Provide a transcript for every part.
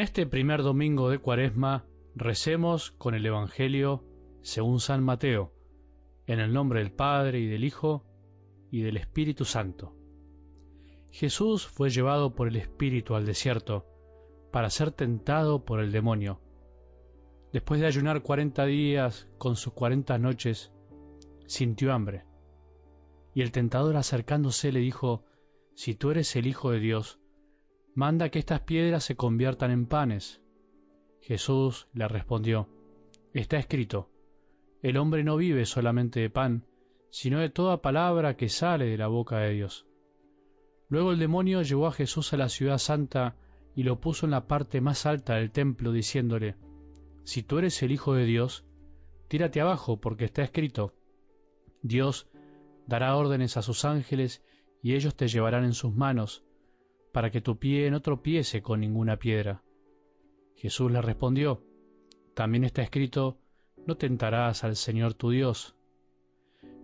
este primer domingo de Cuaresma recemos con el Evangelio según San Mateo, en el nombre del Padre y del Hijo y del Espíritu Santo. Jesús fue llevado por el Espíritu al desierto para ser tentado por el demonio. Después de ayunar cuarenta días con sus cuarenta noches, sintió hambre. Y el tentador acercándose le dijo, Si tú eres el Hijo de Dios, manda que estas piedras se conviertan en panes. Jesús le respondió, Está escrito, el hombre no vive solamente de pan, sino de toda palabra que sale de la boca de Dios. Luego el demonio llevó a Jesús a la ciudad santa y lo puso en la parte más alta del templo, diciéndole, Si tú eres el Hijo de Dios, tírate abajo, porque está escrito, Dios dará órdenes a sus ángeles, y ellos te llevarán en sus manos, para que tu pie no tropiece con ninguna piedra. Jesús le respondió, También está escrito, no tentarás al Señor tu Dios.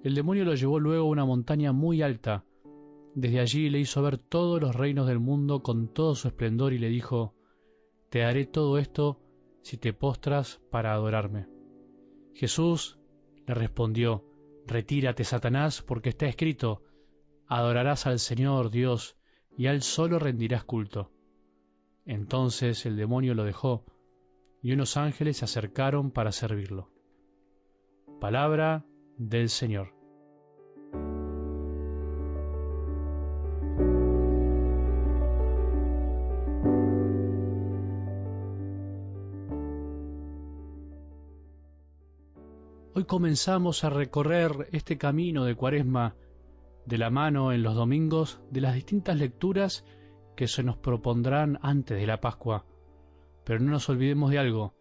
El demonio lo llevó luego a una montaña muy alta. Desde allí le hizo ver todos los reinos del mundo con todo su esplendor y le dijo, Te haré todo esto si te postras para adorarme. Jesús le respondió, Retírate, Satanás, porque está escrito, Adorarás al Señor Dios y a Él solo rendirás culto. Entonces el demonio lo dejó, y unos ángeles se acercaron para servirlo. Palabra del Señor. Hoy comenzamos a recorrer este camino de cuaresma de la mano en los domingos de las distintas lecturas que se nos propondrán antes de la Pascua. Pero no nos olvidemos de algo,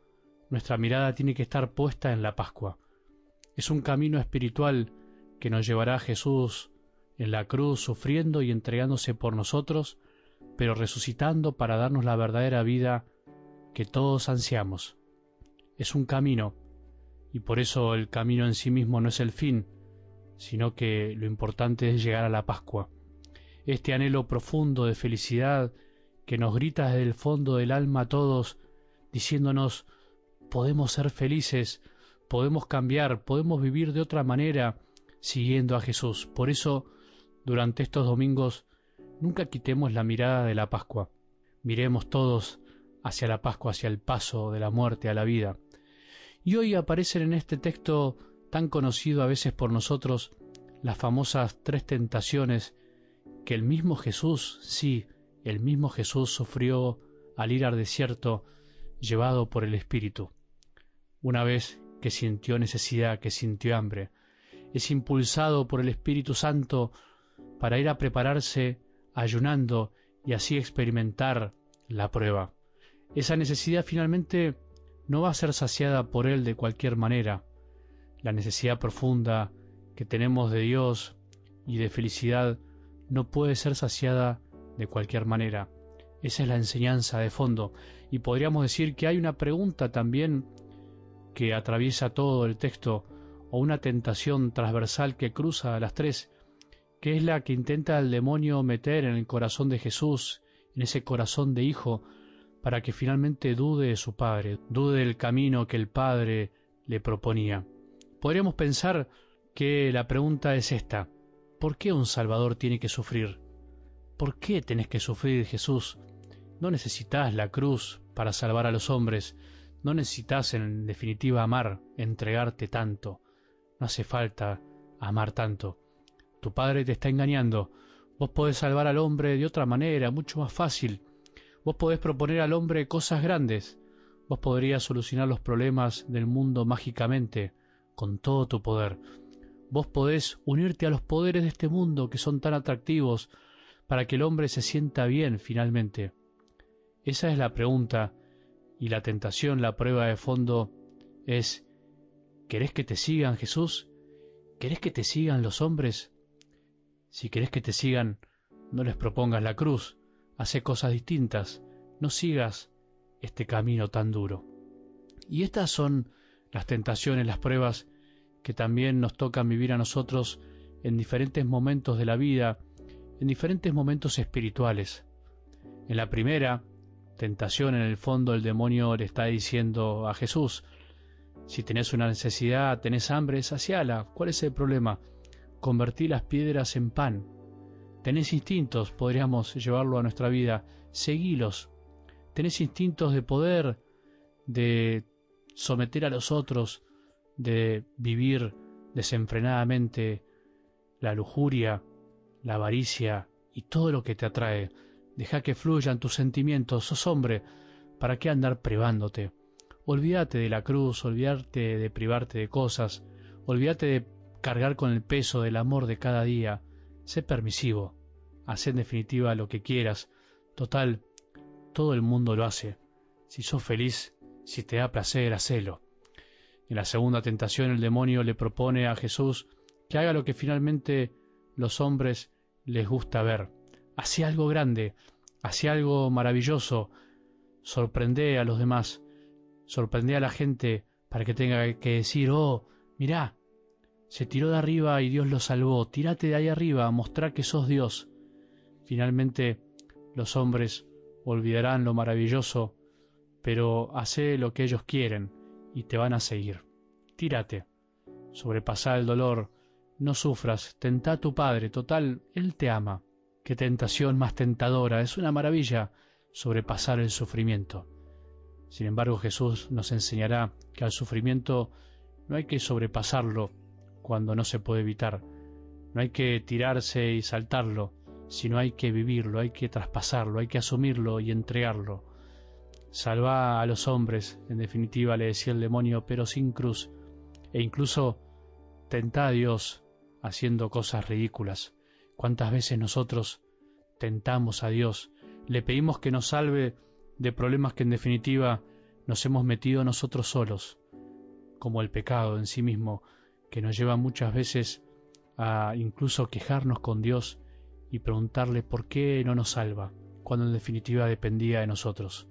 nuestra mirada tiene que estar puesta en la Pascua. Es un camino espiritual que nos llevará a Jesús en la cruz sufriendo y entregándose por nosotros, pero resucitando para darnos la verdadera vida que todos ansiamos. Es un camino y por eso el camino en sí mismo no es el fin, sino que lo importante es llegar a la Pascua. Este anhelo profundo de felicidad que nos grita desde el fondo del alma a todos, diciéndonos podemos ser felices, podemos cambiar, podemos vivir de otra manera siguiendo a Jesús. Por eso, durante estos domingos, nunca quitemos la mirada de la Pascua. Miremos todos hacia la Pascua, hacia el paso de la muerte a la vida. Y hoy aparecen en este texto tan conocido a veces por nosotros las famosas tres tentaciones que el mismo Jesús, sí, el mismo Jesús sufrió al ir al desierto llevado por el Espíritu. Una vez que sintió necesidad, que sintió hambre, es impulsado por el Espíritu Santo para ir a prepararse ayunando y así experimentar la prueba. Esa necesidad finalmente no va a ser saciada por Él de cualquier manera. La necesidad profunda que tenemos de Dios y de felicidad no puede ser saciada de cualquier manera. Esa es la enseñanza de fondo. Y podríamos decir que hay una pregunta también que atraviesa todo el texto, o una tentación transversal que cruza a las tres, que es la que intenta el demonio meter en el corazón de Jesús, en ese corazón de hijo, para que finalmente dude de su Padre, dude del camino que el Padre le proponía. Podríamos pensar que la pregunta es esta, ¿por qué un Salvador tiene que sufrir? ¿Por qué tenés que sufrir, Jesús? No necesitas la cruz para salvar a los hombres, no necesitas en definitiva amar, entregarte tanto, no hace falta amar tanto. Tu Padre te está engañando, vos podés salvar al hombre de otra manera, mucho más fácil, Vos podés proponer al hombre cosas grandes. Vos podrías solucionar los problemas del mundo mágicamente, con todo tu poder. Vos podés unirte a los poderes de este mundo que son tan atractivos para que el hombre se sienta bien finalmente. Esa es la pregunta y la tentación, la prueba de fondo es, ¿querés que te sigan Jesús? ¿Querés que te sigan los hombres? Si querés que te sigan, no les propongas la cruz, hace cosas distintas, no sigas este camino tan duro. Y estas son las tentaciones, las pruebas que también nos tocan vivir a nosotros en diferentes momentos de la vida, en diferentes momentos espirituales. En la primera, tentación en el fondo el demonio le está diciendo a Jesús, si tenés una necesidad, tenés hambre, saciala. ¿Cuál es el problema? Convertí las piedras en pan. Tenés instintos, podríamos llevarlo a nuestra vida, seguilos. Tenés instintos de poder, de someter a los otros, de vivir desenfrenadamente la lujuria, la avaricia y todo lo que te atrae. Deja que fluyan tus sentimientos, sos hombre, ¿para qué andar privándote? Olvídate de la cruz, olvídate de privarte de cosas, olvídate de cargar con el peso del amor de cada día. Sé permisivo, haz en definitiva lo que quieras. Total, todo el mundo lo hace. Si sos feliz, si te da placer, hacelo. En la segunda tentación el demonio le propone a Jesús que haga lo que finalmente los hombres les gusta ver. Hace algo grande, hace algo maravilloso, sorprende a los demás, sorprende a la gente para que tenga que decir, oh, mirá, se tiró de arriba y Dios lo salvó, tírate de ahí arriba, mostrar que sos Dios. Finalmente los hombres olvidarán lo maravilloso, pero hace lo que ellos quieren y te van a seguir. Tírate, sobrepasa el dolor, no sufras, tenta a tu Padre, total, Él te ama. Qué tentación más tentadora, es una maravilla sobrepasar el sufrimiento. Sin embargo, Jesús nos enseñará que al sufrimiento no hay que sobrepasarlo cuando no se puede evitar. No hay que tirarse y saltarlo, sino hay que vivirlo, hay que traspasarlo, hay que asumirlo y entregarlo. Salva a los hombres, en definitiva le decía el demonio, pero sin cruz, e incluso tenta a Dios haciendo cosas ridículas. ¿Cuántas veces nosotros tentamos a Dios? Le pedimos que nos salve de problemas que en definitiva nos hemos metido nosotros solos, como el pecado en sí mismo, que nos lleva muchas veces a incluso quejarnos con Dios y preguntarle por qué no nos salva, cuando en definitiva dependía de nosotros.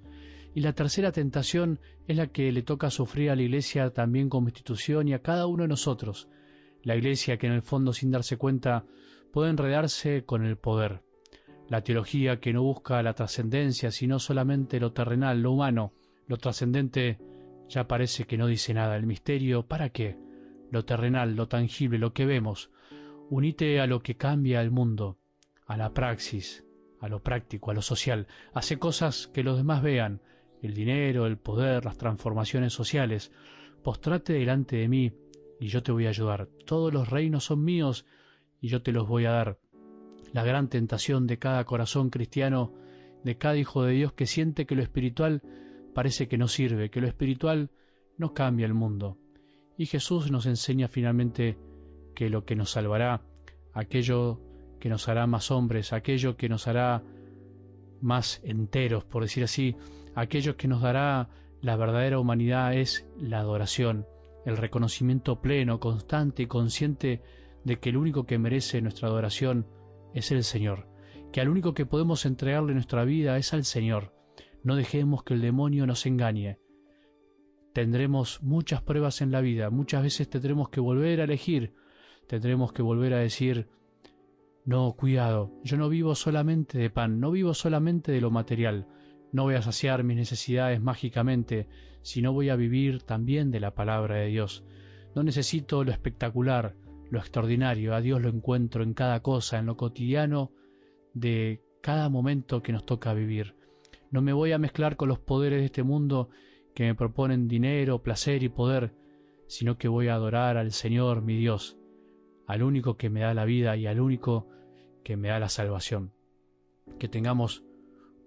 Y la tercera tentación es la que le toca sufrir a la Iglesia también como institución y a cada uno de nosotros, la Iglesia que en el fondo sin darse cuenta puede enredarse con el poder. La teología que no busca la trascendencia, sino solamente lo terrenal, lo humano, lo trascendente, ya parece que no dice nada. El misterio, ¿para qué? Lo terrenal, lo tangible, lo que vemos. Unite a lo que cambia el mundo, a la praxis, a lo práctico, a lo social. Hace cosas que los demás vean, el dinero, el poder, las transformaciones sociales. Postrate delante de mí y yo te voy a ayudar. Todos los reinos son míos y yo te los voy a dar. La gran tentación de cada corazón cristiano, de cada hijo de Dios que siente que lo espiritual parece que no sirve, que lo espiritual no cambia el mundo. Y Jesús nos enseña finalmente que lo que nos salvará, aquello que nos hará más hombres, aquello que nos hará más enteros, por decir así, aquello que nos dará la verdadera humanidad es la adoración, el reconocimiento pleno, constante y consciente de que el único que merece nuestra adoración es el Señor, que al único que podemos entregarle nuestra vida es al Señor. No dejemos que el demonio nos engañe. Tendremos muchas pruebas en la vida, muchas veces tendremos que volver a elegir, tendremos que volver a decir, no, cuidado, yo no vivo solamente de pan, no vivo solamente de lo material, no voy a saciar mis necesidades mágicamente, sino voy a vivir también de la palabra de Dios. No necesito lo espectacular, lo extraordinario, a Dios lo encuentro en cada cosa, en lo cotidiano de cada momento que nos toca vivir. No me voy a mezclar con los poderes de este mundo que me proponen dinero, placer y poder, sino que voy a adorar al Señor mi Dios, al único que me da la vida y al único que me da la salvación. Que tengamos